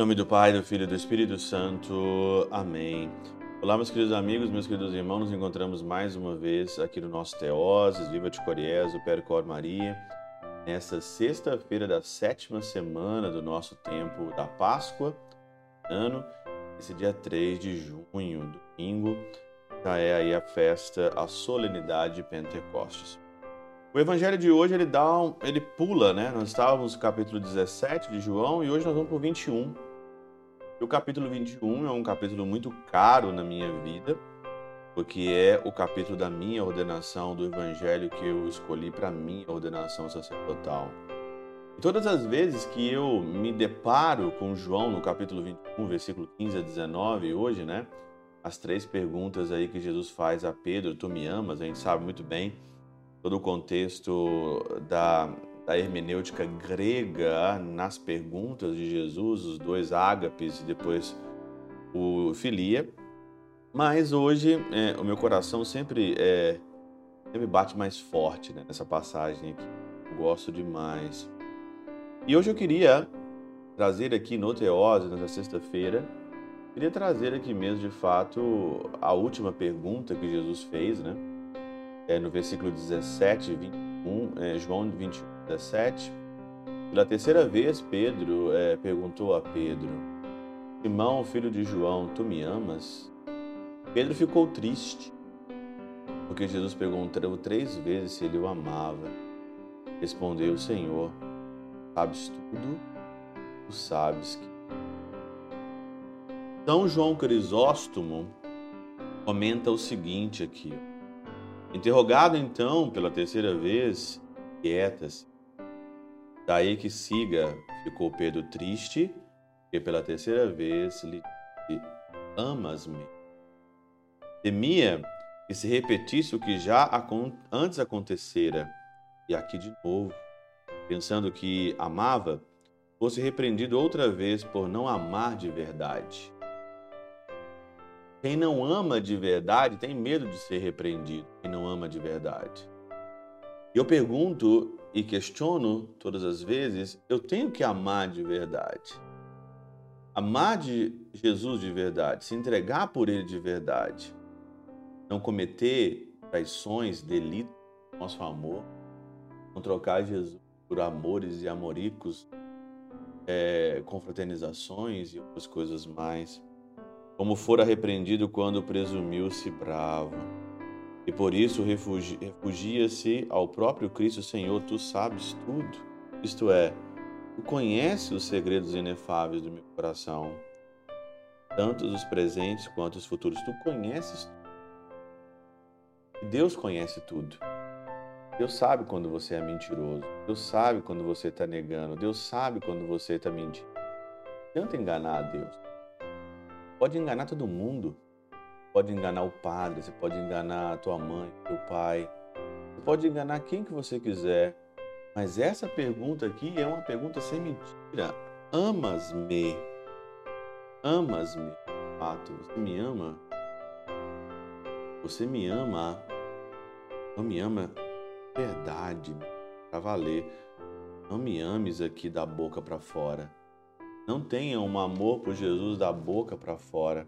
nome do Pai, do Filho e do Espírito Santo. Amém. Olá, meus queridos amigos, meus queridos irmãos, nos encontramos mais uma vez aqui no nosso Teoses, Viva de Coriés, o Percor Maria, nesta sexta-feira da sétima semana do nosso tempo da Páscoa, ano, esse dia 3 de junho, domingo, já é aí a festa, a solenidade de Pentecostes. O evangelho de hoje ele dá um, ele pula, né? Nós estávamos no capítulo 17 de João e hoje nós vamos para o 21. E o capítulo 21 é um capítulo muito caro na minha vida, porque é o capítulo da minha ordenação do evangelho que eu escolhi para minha ordenação sacerdotal. E todas as vezes que eu me deparo com João no capítulo 21, versículo 15 a 19, hoje, né? As três perguntas aí que Jesus faz a Pedro, tu me amas, a gente sabe muito bem todo o contexto da, da hermenêutica grega nas perguntas de Jesus, os dois ágapes e depois o filia. Mas hoje é, o meu coração sempre é, sempre bate mais forte né, nessa passagem aqui. Eu gosto demais. E hoje eu queria trazer aqui no Teose, nessa sexta-feira, queria trazer aqui mesmo de fato a última pergunta que Jesus fez, né? É, no versículo 17, 21, é, João 21, 17. Pela terceira vez, Pedro é, perguntou a Pedro: Simão, filho de João, tu me amas? Pedro ficou triste, porque Jesus perguntou três vezes se ele o amava. Respondeu: Senhor, sabes tudo, tu sabes que. São João Crisóstomo comenta o seguinte aqui. Interrogado então pela terceira vez, quieta-se. Daí que siga, ficou Pedro triste, e pela terceira vez lhe disse: Amas-me. Temia que se repetisse o que já antes acontecera, e aqui de novo, pensando que amava, fosse repreendido outra vez por não amar de verdade. Quem não ama de verdade tem medo de ser repreendido. Quem não ama de verdade. Eu pergunto e questiono todas as vezes: eu tenho que amar de verdade. Amar de Jesus de verdade, se entregar por Ele de verdade, não cometer traições, delitos, nosso amor, não trocar Jesus por amores e amoricos, é, confraternizações e outras coisas mais como fora repreendido quando presumiu-se bravo. E por isso refugia-se ao próprio Cristo Senhor, tu sabes tudo. Isto é, tu conheces os segredos inefáveis do meu coração, tanto os presentes quanto os futuros. Tu conheces tudo. Deus conhece tudo. Deus sabe quando você é mentiroso. Deus sabe quando você está negando. Deus sabe quando você está mentindo. Tenta enganar a Deus pode enganar todo mundo. Pode enganar o padre, você pode enganar a tua mãe, teu pai. Você pode enganar quem que você quiser. Mas essa pergunta aqui é uma pergunta sem mentira. Amas-me? Amas-me? Fato, você me ama? Você me ama? Não me ama? Verdade, para valer. Não me ames aqui da boca para fora. Não tenha um amor por Jesus da boca para fora.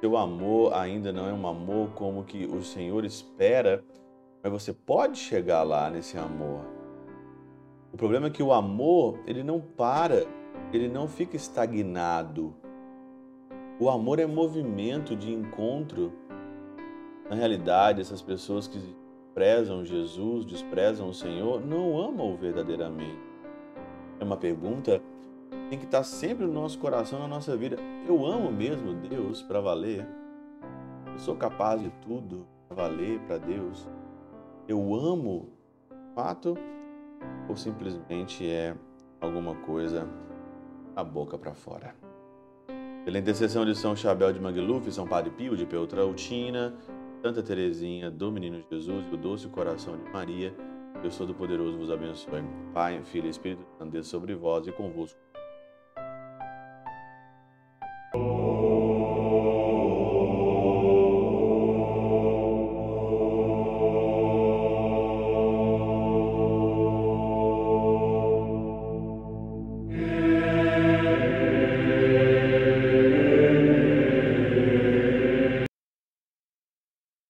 Seu amor ainda não é um amor como que o Senhor espera, mas você pode chegar lá nesse amor. O problema é que o amor, ele não para, ele não fica estagnado. O amor é movimento de encontro. Na realidade, essas pessoas que desprezam Jesus, desprezam o Senhor, não amam verdadeiramente. É uma pergunta tem que estar sempre no nosso coração, na nossa vida. Eu amo mesmo Deus para valer. Eu sou capaz de tudo para valer para Deus. Eu amo, fato, ou simplesmente é alguma coisa da boca para fora. Pela intercessão de São Chabel de Mangluf, São Padre Pio de Peltrautina, Santa Teresinha do Menino Jesus e o doce coração de Maria, Deus Todo-Poderoso vos abençoe. Pai, Filho e Espírito Santo, sobre vós e convosco